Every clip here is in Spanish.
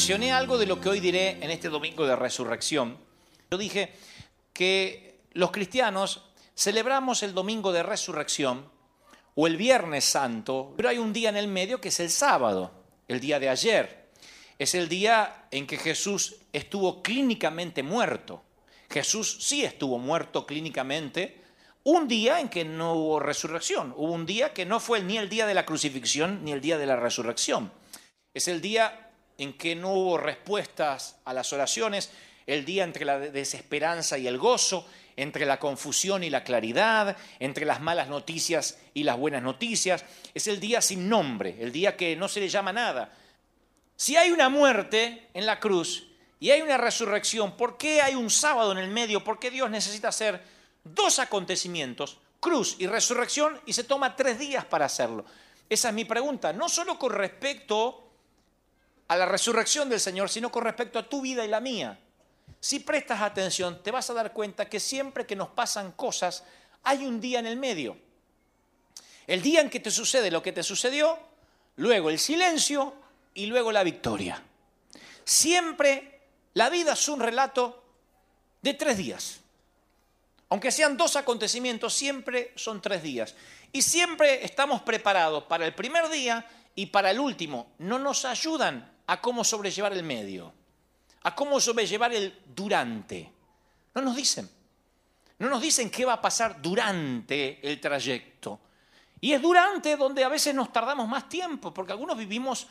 mencioné algo de lo que hoy diré en este domingo de resurrección? Yo dije que los cristianos celebramos el domingo de resurrección o el viernes santo, pero hay un día en el medio que es el sábado, el día de ayer. Es el día en que Jesús estuvo clínicamente muerto. Jesús sí estuvo muerto clínicamente, un día en que no hubo resurrección, hubo un día que no fue ni el día de la crucifixión ni el día de la resurrección. Es el día en que no hubo respuestas a las oraciones, el día entre la desesperanza y el gozo, entre la confusión y la claridad, entre las malas noticias y las buenas noticias. Es el día sin nombre, el día que no se le llama nada. Si hay una muerte en la cruz y hay una resurrección, ¿por qué hay un sábado en el medio? ¿Por qué Dios necesita hacer dos acontecimientos, cruz y resurrección, y se toma tres días para hacerlo? Esa es mi pregunta, no solo con respecto a la resurrección del Señor, sino con respecto a tu vida y la mía. Si prestas atención, te vas a dar cuenta que siempre que nos pasan cosas, hay un día en el medio. El día en que te sucede lo que te sucedió, luego el silencio y luego la victoria. Siempre la vida es un relato de tres días. Aunque sean dos acontecimientos, siempre son tres días. Y siempre estamos preparados para el primer día y para el último. No nos ayudan a cómo sobrellevar el medio, a cómo sobrellevar el durante. No nos dicen. No nos dicen qué va a pasar durante el trayecto. Y es durante donde a veces nos tardamos más tiempo, porque algunos vivimos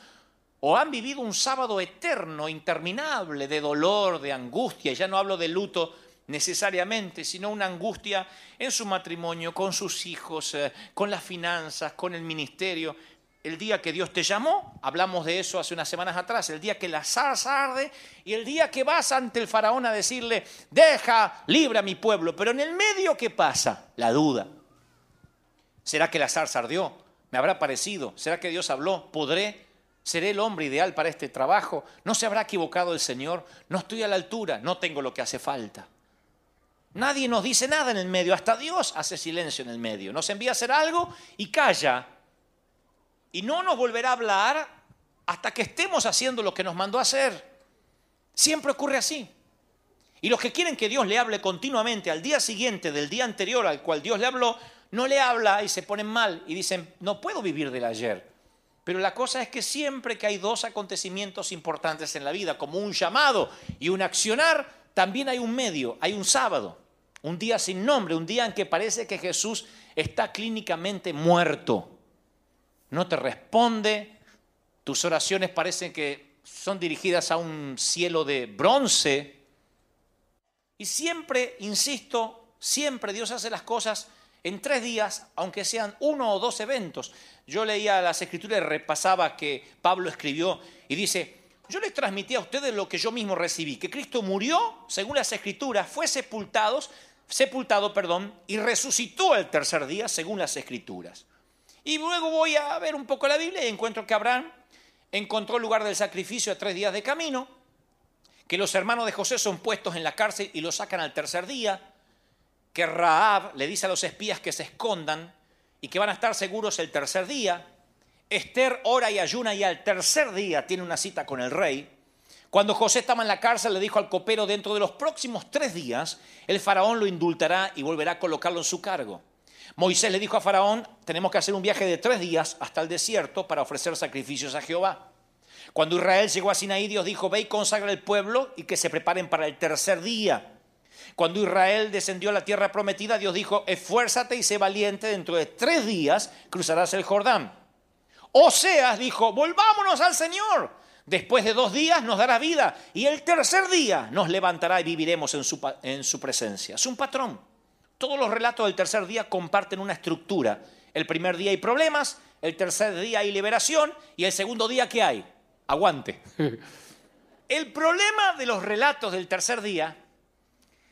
o han vivido un sábado eterno, interminable, de dolor, de angustia. Ya no hablo de luto necesariamente, sino una angustia en su matrimonio, con sus hijos, eh, con las finanzas, con el ministerio. El día que Dios te llamó, hablamos de eso hace unas semanas atrás, el día que la zarza arde y el día que vas ante el faraón a decirle, deja, libra a mi pueblo. Pero en el medio, ¿qué pasa? La duda. ¿Será que la zarza ardió? ¿Me habrá parecido? ¿Será que Dios habló? ¿Podré? ¿Seré el hombre ideal para este trabajo? ¿No se habrá equivocado el Señor? ¿No estoy a la altura? ¿No tengo lo que hace falta? Nadie nos dice nada en el medio, hasta Dios hace silencio en el medio. Nos envía a hacer algo y calla. Y no nos volverá a hablar hasta que estemos haciendo lo que nos mandó a hacer. Siempre ocurre así. Y los que quieren que Dios le hable continuamente al día siguiente del día anterior al cual Dios le habló, no le habla y se ponen mal y dicen, no puedo vivir del ayer. Pero la cosa es que siempre que hay dos acontecimientos importantes en la vida, como un llamado y un accionar, también hay un medio, hay un sábado, un día sin nombre, un día en que parece que Jesús está clínicamente muerto. No te responde, tus oraciones parecen que son dirigidas a un cielo de bronce. Y siempre, insisto, siempre Dios hace las cosas en tres días, aunque sean uno o dos eventos. Yo leía las escrituras y repasaba que Pablo escribió y dice, yo les transmití a ustedes lo que yo mismo recibí, que Cristo murió, según las escrituras, fue sepultado, sepultado, perdón, y resucitó el tercer día, según las escrituras. Y luego voy a ver un poco la Biblia y encuentro que Abraham encontró el lugar del sacrificio a tres días de camino, que los hermanos de José son puestos en la cárcel y lo sacan al tercer día, que Raab le dice a los espías que se escondan y que van a estar seguros el tercer día. Esther ora y ayuna y al tercer día tiene una cita con el rey. Cuando José estaba en la cárcel le dijo al copero, dentro de los próximos tres días, el faraón lo indultará y volverá a colocarlo en su cargo. Moisés le dijo a Faraón, tenemos que hacer un viaje de tres días hasta el desierto para ofrecer sacrificios a Jehová. Cuando Israel llegó a Sinaí, Dios dijo, ve y consagra el pueblo y que se preparen para el tercer día. Cuando Israel descendió a la tierra prometida, Dios dijo, esfuérzate y sé valiente, dentro de tres días cruzarás el Jordán. Oseas dijo, volvámonos al Señor. Después de dos días nos dará vida y el tercer día nos levantará y viviremos en su, en su presencia. Es un patrón. Todos los relatos del tercer día comparten una estructura. El primer día hay problemas, el tercer día hay liberación y el segundo día ¿qué hay? aguante. El problema de los relatos del tercer día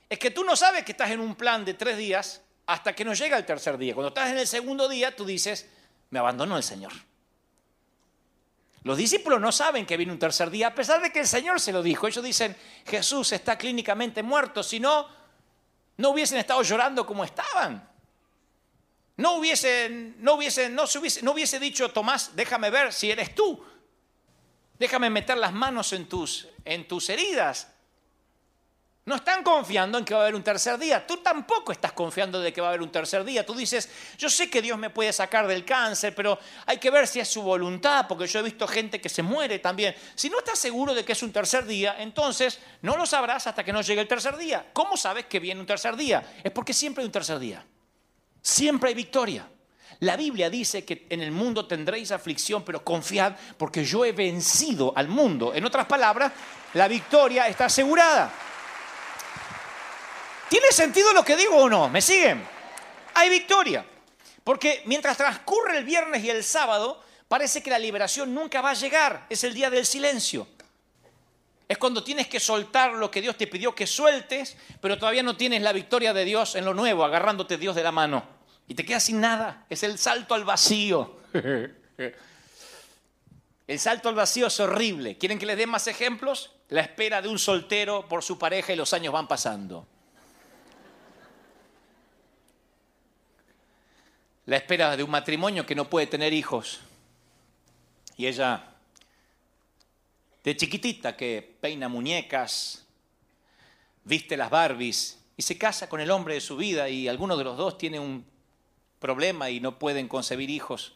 es que tú no sabes que estás en un plan de tres días hasta que no llega el tercer día. Cuando estás en el segundo día, tú dices, me abandonó el Señor. Los discípulos no saben que viene un tercer día, a pesar de que el Señor se lo dijo. Ellos dicen, Jesús está clínicamente muerto, si no, no hubiesen estado llorando como estaban. No hubiesen, no hubiese, no, hubiese, no hubiese dicho, Tomás, déjame ver si eres tú. Déjame meter las manos en tus, en tus heridas. No están confiando en que va a haber un tercer día. Tú tampoco estás confiando de que va a haber un tercer día. Tú dices, yo sé que Dios me puede sacar del cáncer, pero hay que ver si es su voluntad, porque yo he visto gente que se muere también. Si no estás seguro de que es un tercer día, entonces no lo sabrás hasta que no llegue el tercer día. ¿Cómo sabes que viene un tercer día? Es porque siempre hay un tercer día. Siempre hay victoria. La Biblia dice que en el mundo tendréis aflicción, pero confiad porque yo he vencido al mundo. En otras palabras, la victoria está asegurada. ¿Tiene sentido lo que digo o no? ¿Me siguen? Hay victoria. Porque mientras transcurre el viernes y el sábado, parece que la liberación nunca va a llegar. Es el día del silencio. Es cuando tienes que soltar lo que Dios te pidió que sueltes, pero todavía no tienes la victoria de Dios en lo nuevo, agarrándote Dios de la mano. Y te quedas sin nada. Es el salto al vacío. El salto al vacío es horrible. ¿Quieren que les dé más ejemplos? La espera de un soltero por su pareja y los años van pasando. La espera de un matrimonio que no puede tener hijos. Y ella, de chiquitita, que peina muñecas, viste las Barbies y se casa con el hombre de su vida y alguno de los dos tiene un problema y no pueden concebir hijos.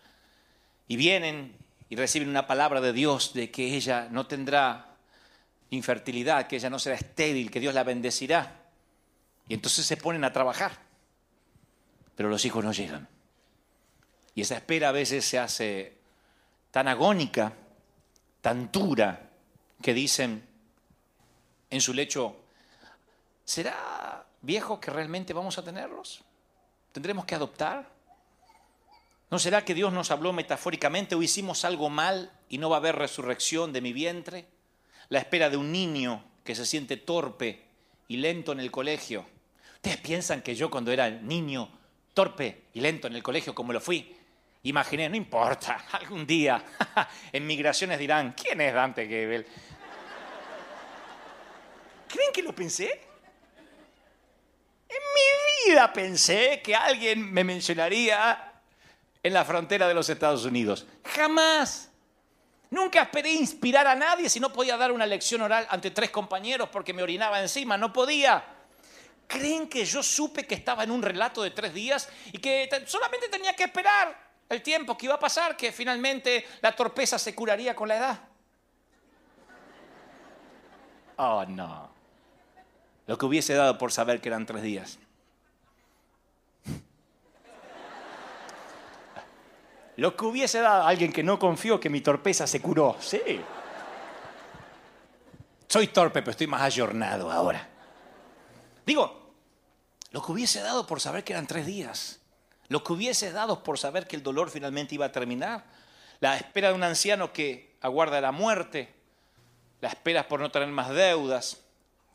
Y vienen y reciben una palabra de Dios de que ella no tendrá infertilidad, que ella no será estéril, que Dios la bendecirá. Y entonces se ponen a trabajar, pero los hijos no llegan. Y esa espera a veces se hace tan agónica, tan dura, que dicen en su lecho, ¿será viejo que realmente vamos a tenerlos? ¿Tendremos que adoptar? ¿No será que Dios nos habló metafóricamente o hicimos algo mal y no va a haber resurrección de mi vientre? La espera de un niño que se siente torpe y lento en el colegio. ¿Ustedes piensan que yo cuando era niño, torpe y lento en el colegio como lo fui, Imaginé, no importa, algún día en migraciones dirán, ¿quién es Dante Gebel? ¿Creen que lo pensé? En mi vida pensé que alguien me mencionaría en la frontera de los Estados Unidos. Jamás. Nunca esperé inspirar a nadie si no podía dar una lección oral ante tres compañeros porque me orinaba encima, no podía. ¿Creen que yo supe que estaba en un relato de tres días y que solamente tenía que esperar el tiempo que iba a pasar, que finalmente la torpeza se curaría con la edad. Oh, no. Lo que hubiese dado por saber que eran tres días. Lo que hubiese dado a alguien que no confió que mi torpeza se curó. Sí. Soy torpe, pero estoy más ayornado ahora. Digo, lo que hubiese dado por saber que eran tres días lo que hubiese dado por saber que el dolor finalmente iba a terminar, la espera de un anciano que aguarda la muerte, la espera por no tener más deudas,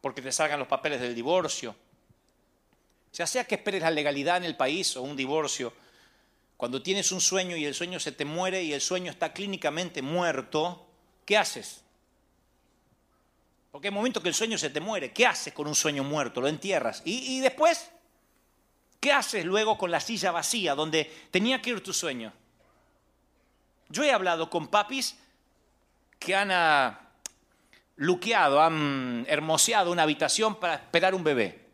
porque te salgan los papeles del divorcio. Ya sea que esperes la legalidad en el país o un divorcio, cuando tienes un sueño y el sueño se te muere y el sueño está clínicamente muerto, ¿qué haces? Porque hay momento que el sueño se te muere, ¿qué haces con un sueño muerto? Lo entierras. ¿Y, y después? ¿Qué haces luego con la silla vacía donde tenía que ir tu sueño? Yo he hablado con papis que han ah, luqueado, han hermoseado una habitación para esperar un bebé.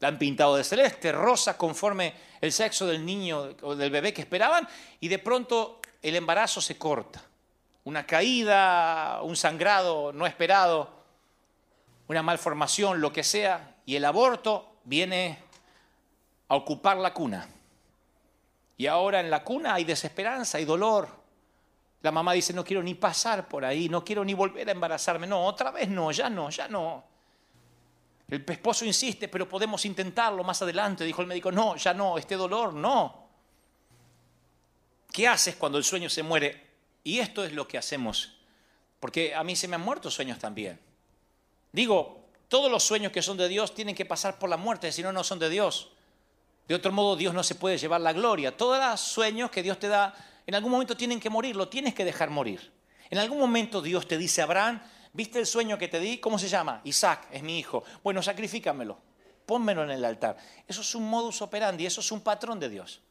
La han pintado de celeste, rosa, conforme el sexo del niño o del bebé que esperaban, y de pronto el embarazo se corta. Una caída, un sangrado no esperado, una malformación, lo que sea, y el aborto viene a ocupar la cuna. Y ahora en la cuna hay desesperanza, hay dolor. La mamá dice, no quiero ni pasar por ahí, no quiero ni volver a embarazarme. No, otra vez no, ya no, ya no. El esposo insiste, pero podemos intentarlo más adelante. Dijo el médico, no, ya no, este dolor, no. ¿Qué haces cuando el sueño se muere? Y esto es lo que hacemos porque a mí se me han muerto sueños también. Digo, todos los sueños que son de Dios tienen que pasar por la muerte, si no, no son de Dios. De otro modo, Dios no se puede llevar la gloria. Todos los sueños que Dios te da, en algún momento tienen que morir, lo tienes que dejar morir. En algún momento Dios te dice, Abraham, ¿viste el sueño que te di? ¿Cómo se llama? Isaac, es mi hijo. Bueno, sacrifícamelo, pónmelo en el altar. Eso es un modus operandi, eso es un patrón de Dios.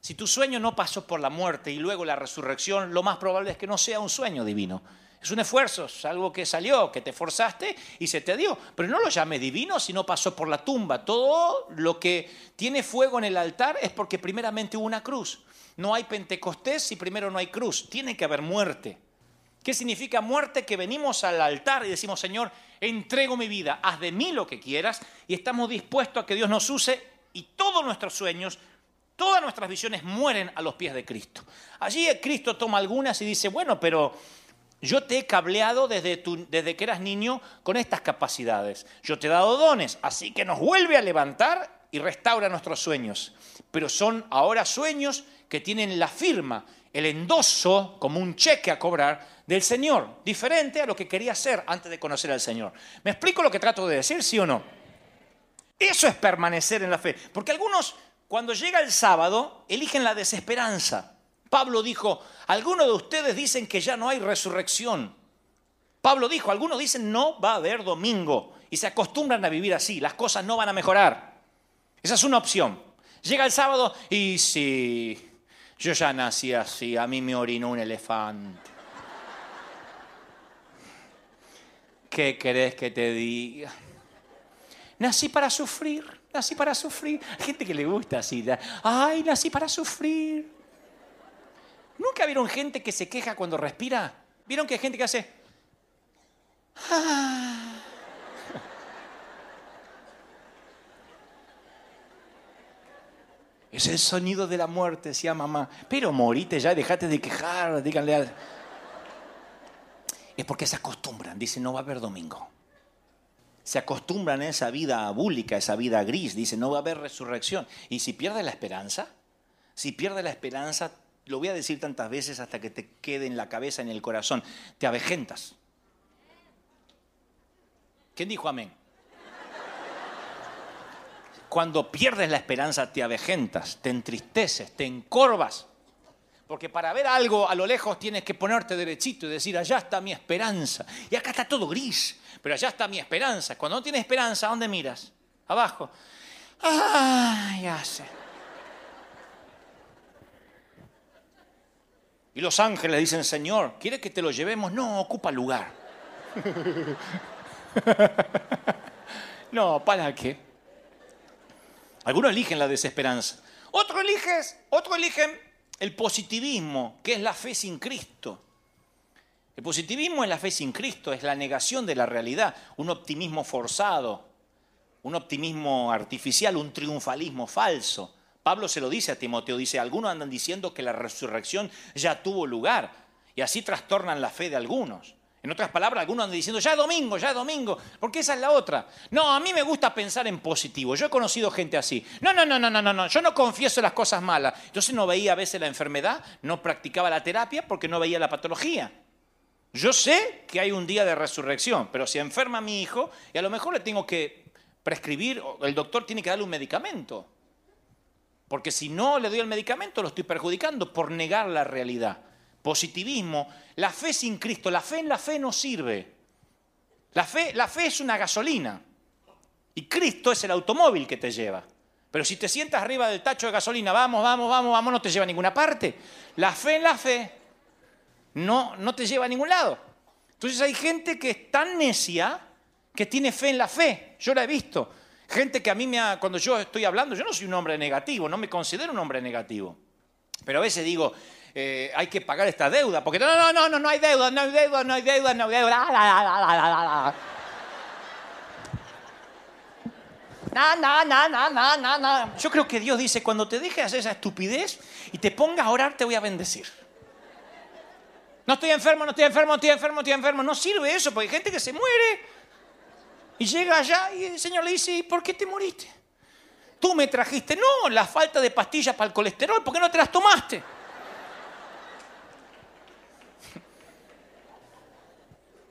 Si tu sueño no pasó por la muerte y luego la resurrección, lo más probable es que no sea un sueño divino. Es un esfuerzo, es algo que salió, que te forzaste y se te dio. Pero no lo llames divino si no pasó por la tumba. Todo lo que tiene fuego en el altar es porque primeramente hubo una cruz. No hay Pentecostés si primero no hay cruz. Tiene que haber muerte. ¿Qué significa muerte? Que venimos al altar y decimos, Señor, entrego mi vida, haz de mí lo que quieras y estamos dispuestos a que Dios nos use y todos nuestros sueños, todas nuestras visiones mueren a los pies de Cristo. Allí Cristo toma algunas y dice, bueno, pero yo te he cableado desde, desde que eras niño con estas capacidades. Yo te he dado dones, así que nos vuelve a levantar y restaura nuestros sueños. Pero son ahora sueños que tienen la firma, el endoso como un cheque a cobrar del Señor, diferente a lo que quería hacer antes de conocer al Señor. ¿Me explico lo que trato de decir, sí o no? Eso es permanecer en la fe. Porque algunos, cuando llega el sábado, eligen la desesperanza. Pablo dijo, algunos de ustedes dicen que ya no hay resurrección. Pablo dijo, algunos dicen no va a haber domingo y se acostumbran a vivir así, las cosas no van a mejorar. Esa es una opción. Llega el sábado y si yo ya nací así, a mí me orinó un elefante. ¿Qué querés que te diga? Nací para sufrir, nací para sufrir. Hay gente que le gusta así, ay, nací para sufrir. ¿Nunca vieron gente que se queja cuando respira? ¿Vieron que hay gente que hace... Ah"? Es el sonido de la muerte, decía mamá. Pero morite ya, dejate de quejar, díganle a... Es porque se acostumbran, dicen, no va a haber domingo. Se acostumbran a esa vida abúlica, esa vida gris, dicen, no va a haber resurrección. Y si pierde la esperanza, si pierde la esperanza, lo voy a decir tantas veces hasta que te quede en la cabeza, en el corazón, te avejentas. ¿Quién dijo amén? Cuando pierdes la esperanza te avejentas, te entristeces, te encorvas. Porque para ver algo a lo lejos tienes que ponerte derechito y decir, allá está mi esperanza. Y acá está todo gris, pero allá está mi esperanza. Cuando no tienes esperanza, ¿a dónde miras? Abajo. Ah, ya sé. Y los ángeles dicen, Señor, ¿quiere que te lo llevemos? No, ocupa lugar. no, ¿para qué? Algunos eligen la desesperanza. Otros eligen, otro eligen el positivismo, que es la fe sin Cristo. El positivismo es la fe sin Cristo, es la negación de la realidad, un optimismo forzado, un optimismo artificial, un triunfalismo falso. Pablo se lo dice a Timoteo, dice, algunos andan diciendo que la resurrección ya tuvo lugar y así trastornan la fe de algunos. En otras palabras, algunos andan diciendo, ya es domingo, ya es domingo, porque esa es la otra. No, a mí me gusta pensar en positivo. Yo he conocido gente así. No, no, no, no, no, no, no. yo no confieso las cosas malas. Entonces no veía a veces la enfermedad, no practicaba la terapia porque no veía la patología. Yo sé que hay un día de resurrección, pero si enferma mi hijo, y a lo mejor le tengo que prescribir, el doctor tiene que darle un medicamento. Porque si no le doy el medicamento, lo estoy perjudicando por negar la realidad. Positivismo, la fe sin Cristo, la fe en la fe no sirve. La fe, la fe es una gasolina y Cristo es el automóvil que te lleva. Pero si te sientas arriba del tacho de gasolina, vamos, vamos, vamos, vamos, no te lleva a ninguna parte. La fe en la fe no, no te lleva a ningún lado. Entonces hay gente que es tan necia que tiene fe en la fe. Yo la he visto. Gente que a mí me ha, cuando yo estoy hablando, yo no soy un hombre negativo, no me considero un hombre negativo. Pero a veces digo, eh, hay que pagar esta deuda, porque no, no, no, no, no hay deuda, no hay deuda, no hay deuda, no hay deuda. No, no, no, no, no, no, no. Yo creo que Dios dice, cuando te dejes hacer esa estupidez y te pongas a orar, te voy a bendecir. No estoy enfermo, no estoy enfermo, no estoy enfermo, no estoy enfermo. No sirve eso, porque hay gente que se muere y llega allá y el Señor le dice, ¿y por qué te moriste? Tú me trajiste, no, la falta de pastillas para el colesterol, ¿por qué no te las tomaste?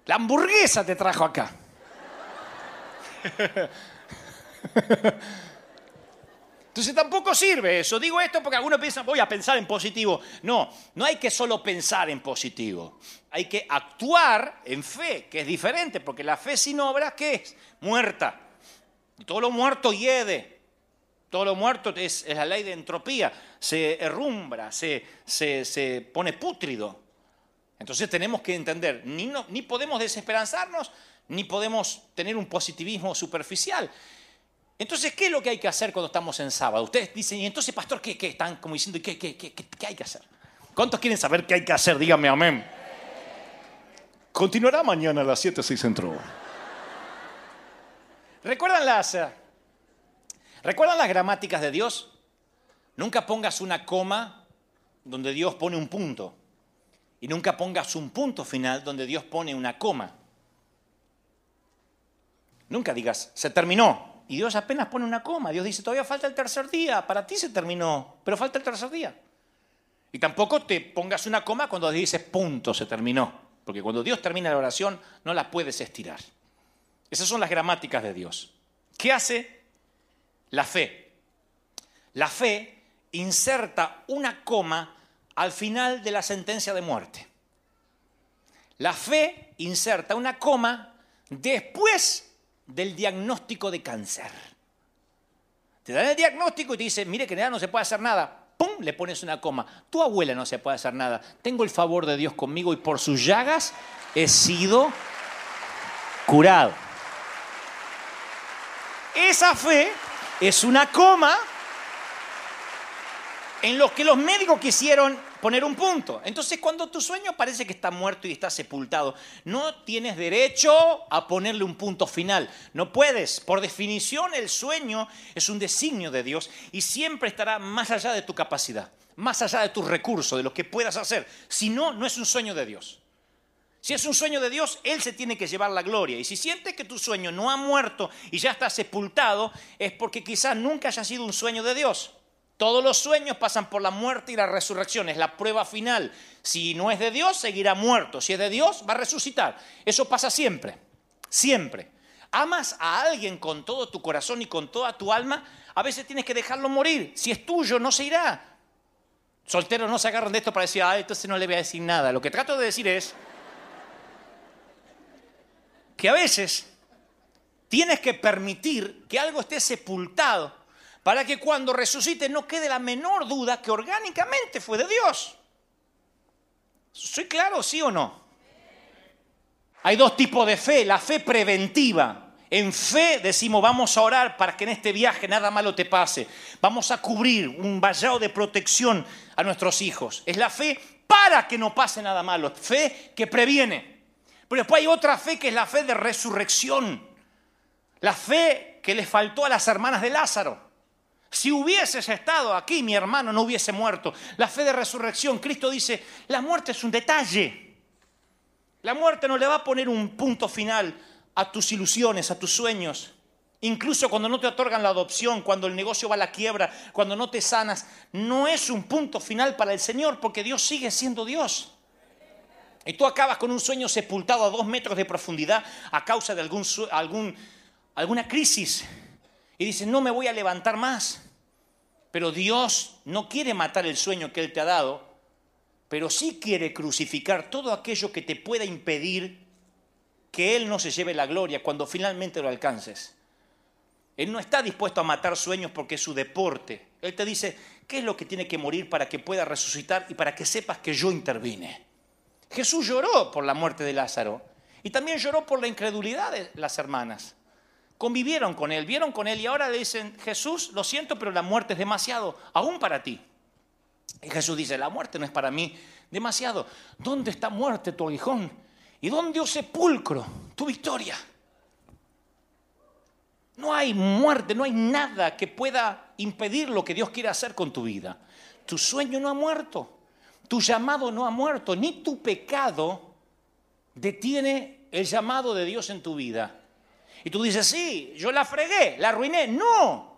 La hamburguesa te trajo acá. Entonces tampoco sirve eso. Digo esto porque algunos piensan, voy a pensar en positivo. No, no hay que solo pensar en positivo. Hay que actuar en fe, que es diferente, porque la fe sin obras, ¿qué es? Muerta. Y todo lo muerto hiede. Todo lo muerto es, es la ley de entropía. Se herrumbra, se, se, se pone pútrido. Entonces tenemos que entender, ni, no- ni podemos desesperanzarnos, ni podemos tener un positivismo superficial. Entonces, ¿qué es lo que hay que hacer cuando estamos en sábado? Ustedes dicen, y entonces, pastor, ¿qué? qué? Están como diciendo, ¿qué, qué, qué, qué- qué hay que hacer? ¿Cuántos quieren saber qué hay que hacer? Díganme amén. Continuará mañana a las 7, 6 centro. ¿Recuerdan las, eh, ¿Recuerdan las gramáticas de Dios? Nunca pongas una coma donde Dios pone un punto. Y nunca pongas un punto final donde Dios pone una coma. Nunca digas, se terminó. Y Dios apenas pone una coma. Dios dice, todavía falta el tercer día. Para ti se terminó, pero falta el tercer día. Y tampoco te pongas una coma cuando dices punto, se terminó. Porque cuando Dios termina la oración, no la puedes estirar. Esas son las gramáticas de Dios. ¿Qué hace la fe? La fe inserta una coma al final de la sentencia de muerte. La fe inserta una coma después del diagnóstico de cáncer. Te dan el diagnóstico y te dicen, mire que ya no se puede hacer nada. ¡Pum! Le pones una coma. Tu abuela no se puede hacer nada. Tengo el favor de Dios conmigo y por sus llagas he sido curado. Esa fe es una coma en los que los médicos quisieron poner un punto. Entonces, cuando tu sueño parece que está muerto y está sepultado, no tienes derecho a ponerle un punto final. No puedes. Por definición, el sueño es un designio de Dios y siempre estará más allá de tu capacidad, más allá de tus recursos, de lo que puedas hacer. Si no, no es un sueño de Dios. Si es un sueño de Dios, Él se tiene que llevar la gloria. Y si sientes que tu sueño no ha muerto y ya está sepultado, es porque quizás nunca haya sido un sueño de Dios. Todos los sueños pasan por la muerte y la resurrección, es la prueba final. Si no es de Dios, seguirá muerto. Si es de Dios, va a resucitar. Eso pasa siempre, siempre. Amas a alguien con todo tu corazón y con toda tu alma, a veces tienes que dejarlo morir. Si es tuyo, no se irá. Solteros no se agarran de esto para decir, ah, entonces no le voy a decir nada. Lo que trato de decir es que a veces tienes que permitir que algo esté sepultado para que cuando resucite no quede la menor duda que orgánicamente fue de Dios. ¿Soy claro, sí o no? Hay dos tipos de fe, la fe preventiva. En fe decimos, vamos a orar para que en este viaje nada malo te pase. Vamos a cubrir un vallado de protección a nuestros hijos. Es la fe para que no pase nada malo. Fe que previene. Pero después hay otra fe que es la fe de resurrección. La fe que le faltó a las hermanas de Lázaro. Si hubieses estado aquí, mi hermano no hubiese muerto. La fe de resurrección, Cristo dice, la muerte es un detalle. La muerte no le va a poner un punto final a tus ilusiones, a tus sueños. Incluso cuando no te otorgan la adopción, cuando el negocio va a la quiebra, cuando no te sanas, no es un punto final para el Señor porque Dios sigue siendo Dios. Y tú acabas con un sueño sepultado a dos metros de profundidad a causa de alguna crisis. Y dices, no me voy a levantar más. Pero Dios no quiere matar el sueño que Él te ha dado, pero sí quiere crucificar todo aquello que te pueda impedir que Él no se lleve la gloria cuando finalmente lo alcances. Él no está dispuesto a matar sueños porque es su deporte. Él te dice, ¿qué es lo que tiene que morir para que pueda resucitar y para que sepas que yo intervine? Jesús lloró por la muerte de Lázaro y también lloró por la incredulidad de las hermanas. Convivieron con él, vieron con él y ahora le dicen, Jesús, lo siento, pero la muerte es demasiado, aún para ti. Y Jesús dice, la muerte no es para mí demasiado. ¿Dónde está muerte tu aguijón? ¿Y dónde, oh sepulcro, tu victoria? No hay muerte, no hay nada que pueda impedir lo que Dios quiere hacer con tu vida. Tu sueño no ha muerto, tu llamado no ha muerto, ni tu pecado detiene el llamado de Dios en tu vida. Y tú dices, sí, yo la fregué, la arruiné. No.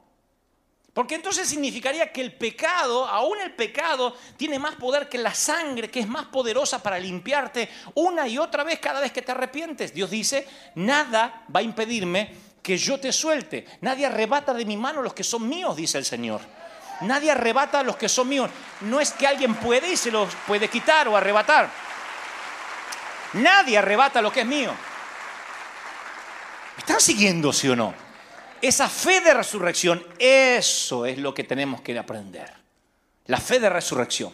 Porque entonces significaría que el pecado, aún el pecado, tiene más poder que la sangre, que es más poderosa para limpiarte una y otra vez cada vez que te arrepientes. Dios dice, nada va a impedirme que yo te suelte. Nadie arrebata de mi mano los que son míos, dice el Señor. Nadie arrebata a los que son míos. No es que alguien puede y se los puede quitar o arrebatar. Nadie arrebata lo que es mío. ¿Me están siguiendo, sí o no? Esa fe de resurrección, eso es lo que tenemos que aprender. La fe de resurrección.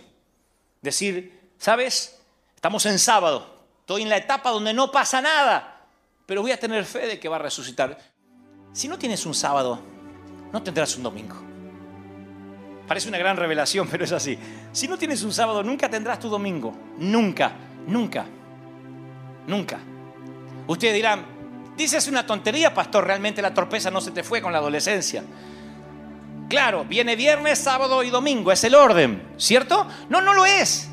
Decir, ¿sabes? Estamos en sábado. Estoy en la etapa donde no pasa nada. Pero voy a tener fe de que va a resucitar. Si no tienes un sábado, no tendrás un domingo. Parece una gran revelación, pero es así. Si no tienes un sábado, nunca tendrás tu domingo. Nunca, nunca, nunca. Ustedes dirán, dices una tontería, pastor, realmente la torpeza no se te fue con la adolescencia. Claro, viene viernes, sábado y domingo, es el orden, ¿cierto? No, no lo es.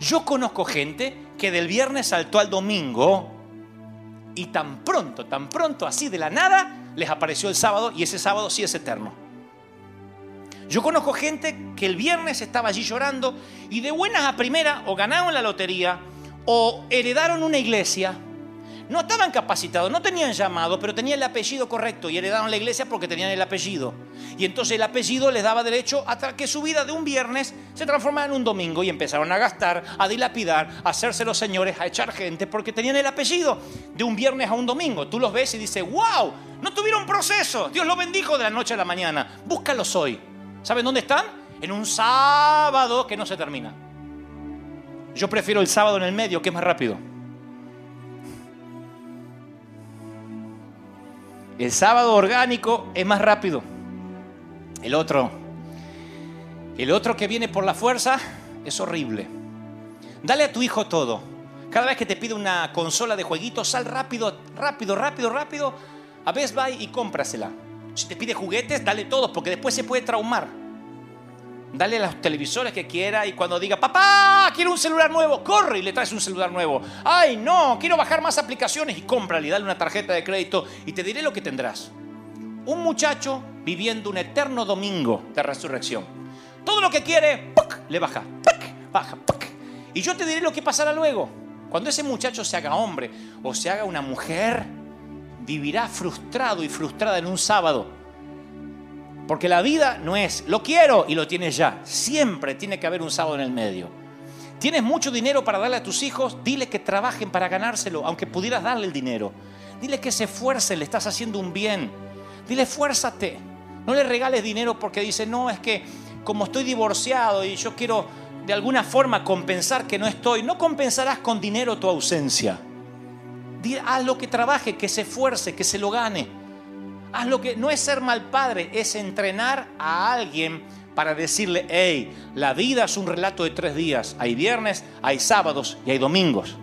Yo conozco gente que del viernes saltó al domingo y tan pronto, tan pronto, así de la nada, les apareció el sábado y ese sábado sí es eterno. Yo conozco gente que el viernes estaba allí llorando y de buenas a primera o ganaron la lotería o heredaron una iglesia. No estaban capacitados, no tenían llamado, pero tenían el apellido correcto y heredaron la iglesia porque tenían el apellido. Y entonces el apellido les daba derecho a que su vida de un viernes se transformara en un domingo y empezaron a gastar, a dilapidar, a hacerse los señores, a echar gente porque tenían el apellido de un viernes a un domingo. Tú los ves y dices, wow, no tuvieron proceso, Dios los bendijo de la noche a la mañana. Búscalos hoy. ¿Saben dónde están? En un sábado que no se termina. Yo prefiero el sábado en el medio, que es más rápido. El sábado orgánico es más rápido. El otro, el otro que viene por la fuerza es horrible. Dale a tu hijo todo. Cada vez que te pide una consola de jueguitos, sal rápido, rápido, rápido, rápido a Best Buy y cómprasela. Si te pide juguetes, dale todos, porque después se puede traumar. Dale a los televisores que quiera y cuando diga, papá, quiero un celular nuevo, corre y le traes un celular nuevo. Ay, no, quiero bajar más aplicaciones y cómprale, dale una tarjeta de crédito y te diré lo que tendrás. Un muchacho viviendo un eterno domingo de resurrección. Todo lo que quiere, le baja, baja. Y yo te diré lo que pasará luego. Cuando ese muchacho se haga hombre o se haga una mujer, vivirá frustrado y frustrada en un sábado. Porque la vida no es, lo quiero y lo tienes ya. Siempre tiene que haber un sábado en el medio. Tienes mucho dinero para darle a tus hijos, dile que trabajen para ganárselo, aunque pudieras darle el dinero. Dile que se esfuerce, le estás haciendo un bien. Dile, esfuérzate. No le regales dinero porque dice, no, es que como estoy divorciado y yo quiero de alguna forma compensar que no estoy, no compensarás con dinero tu ausencia haz lo que trabaje, que se esfuerce, que se lo gane. Haz lo que no es ser mal padre, es entrenar a alguien para decirle, hey, la vida es un relato de tres días. Hay viernes, hay sábados y hay domingos.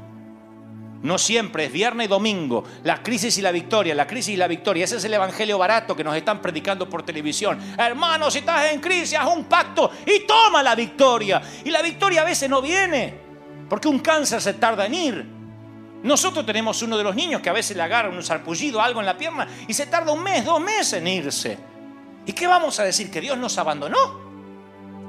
No siempre es viernes y domingo. La crisis y la victoria, la crisis y la victoria. Ese es el evangelio barato que nos están predicando por televisión. Hermano, si estás en crisis, haz un pacto y toma la victoria. Y la victoria a veces no viene. Porque un cáncer se tarda en ir. Nosotros tenemos uno de los niños que a veces le agarra un sarpullido, algo en la pierna, y se tarda un mes, dos meses en irse. ¿Y qué vamos a decir? ¿Que Dios nos abandonó?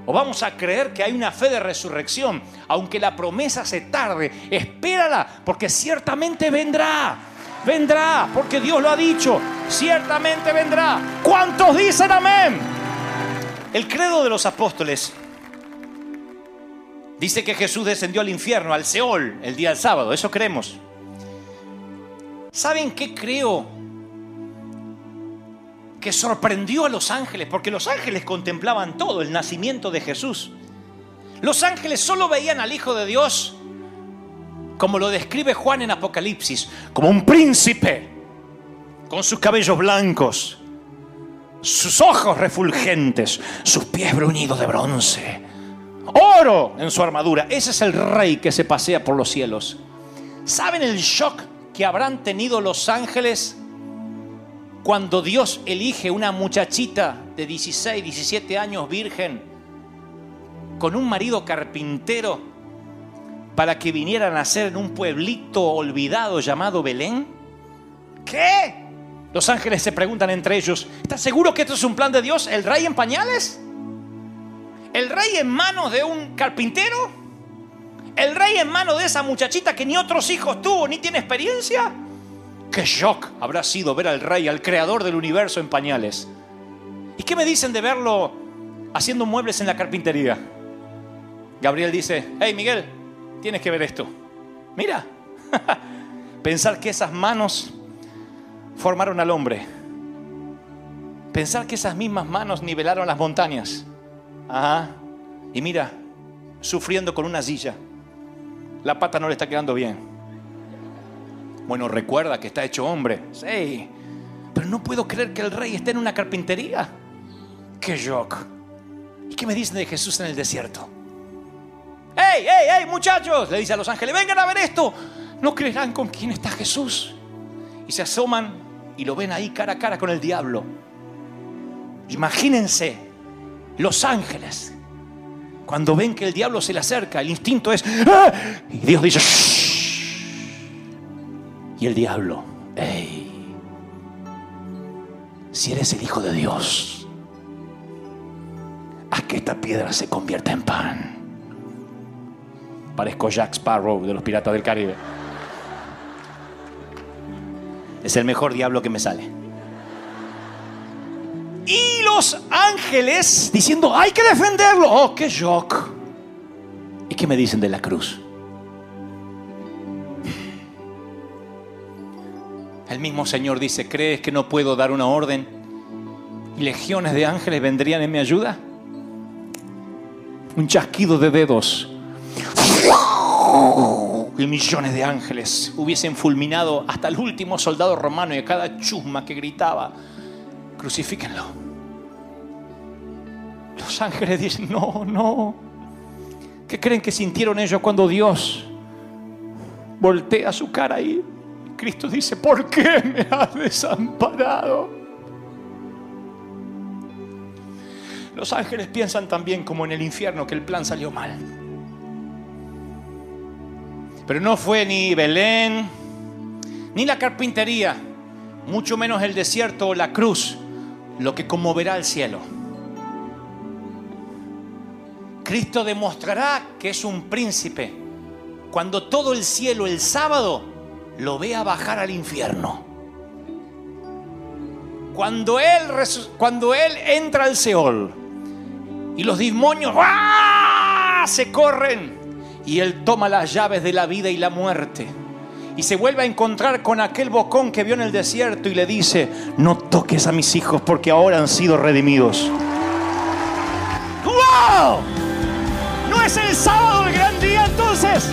¿O vamos a creer que hay una fe de resurrección? Aunque la promesa se tarde, espérala, porque ciertamente vendrá. Vendrá, porque Dios lo ha dicho. Ciertamente vendrá. ¿Cuántos dicen amén? El credo de los apóstoles dice que Jesús descendió al infierno, al Seol, el día del sábado. Eso creemos. ¿Saben qué creo? Que sorprendió a los ángeles, porque los ángeles contemplaban todo, el nacimiento de Jesús. Los ángeles solo veían al Hijo de Dios, como lo describe Juan en Apocalipsis, como un príncipe, con sus cabellos blancos, sus ojos refulgentes, sus pies bruñidos de bronce, oro en su armadura. Ese es el rey que se pasea por los cielos. ¿Saben el shock que habrán tenido los ángeles cuando Dios elige una muchachita de 16, 17 años virgen con un marido carpintero para que viniera a nacer en un pueblito olvidado llamado Belén? ¿Qué? Los ángeles se preguntan entre ellos, ¿estás seguro que esto es un plan de Dios? ¿El rey en pañales? ¿El rey en manos de un carpintero? ¿El rey en manos de esa muchachita que ni otros hijos tuvo ni tiene experiencia? ¡Qué shock habrá sido ver al rey, al creador del universo en pañales! ¿Y qué me dicen de verlo haciendo muebles en la carpintería? Gabriel dice, hey Miguel, tienes que ver esto. Mira, pensar que esas manos formaron al hombre. Pensar que esas mismas manos nivelaron las montañas. Ajá. Y mira, sufriendo con una silla. La pata no le está quedando bien. Bueno, recuerda que está hecho hombre. Sí. Pero no puedo creer que el rey esté en una carpintería. ¡Qué shock! ¿Y qué me dicen de Jesús en el desierto? ¡Ey, ey, ey, muchachos! Le dice a los ángeles, vengan a ver esto. No creerán con quién está Jesús. Y se asoman y lo ven ahí cara a cara con el diablo. Imagínense los ángeles. Cuando ven que el diablo se le acerca, el instinto es... ¡Ah! Y Dios dice... "Shh". Y el diablo... "Ey, si eres el Hijo de Dios, haz que esta piedra se convierta en pan. Parezco Jack Sparrow de los Piratas del Caribe. Es el mejor diablo que me sale. Y los ángeles diciendo, hay que defenderlo. Oh, qué shock. ¿Y qué me dicen de la cruz? El mismo Señor dice, ¿crees que no puedo dar una orden? ¿Y legiones de ángeles vendrían en mi ayuda? Un chasquido de dedos. Y millones de ángeles hubiesen fulminado hasta el último soldado romano y a cada chusma que gritaba, crucifíquenlo. Los ángeles dicen, no, no. ¿Qué creen que sintieron ellos cuando Dios voltea su cara ahí? Cristo dice, ¿por qué me has desamparado? Los ángeles piensan también como en el infierno que el plan salió mal. Pero no fue ni Belén, ni la carpintería, mucho menos el desierto o la cruz, lo que conmoverá al cielo. Cristo demostrará que es un príncipe cuando todo el cielo el sábado lo vea bajar al infierno. Cuando él, cuando él entra al Seol y los demonios ¡ah! se corren y él toma las llaves de la vida y la muerte y se vuelve a encontrar con aquel bocón que vio en el desierto y le dice, no toques a mis hijos porque ahora han sido redimidos. ¡Wow! ¿No es el sábado el gran día entonces?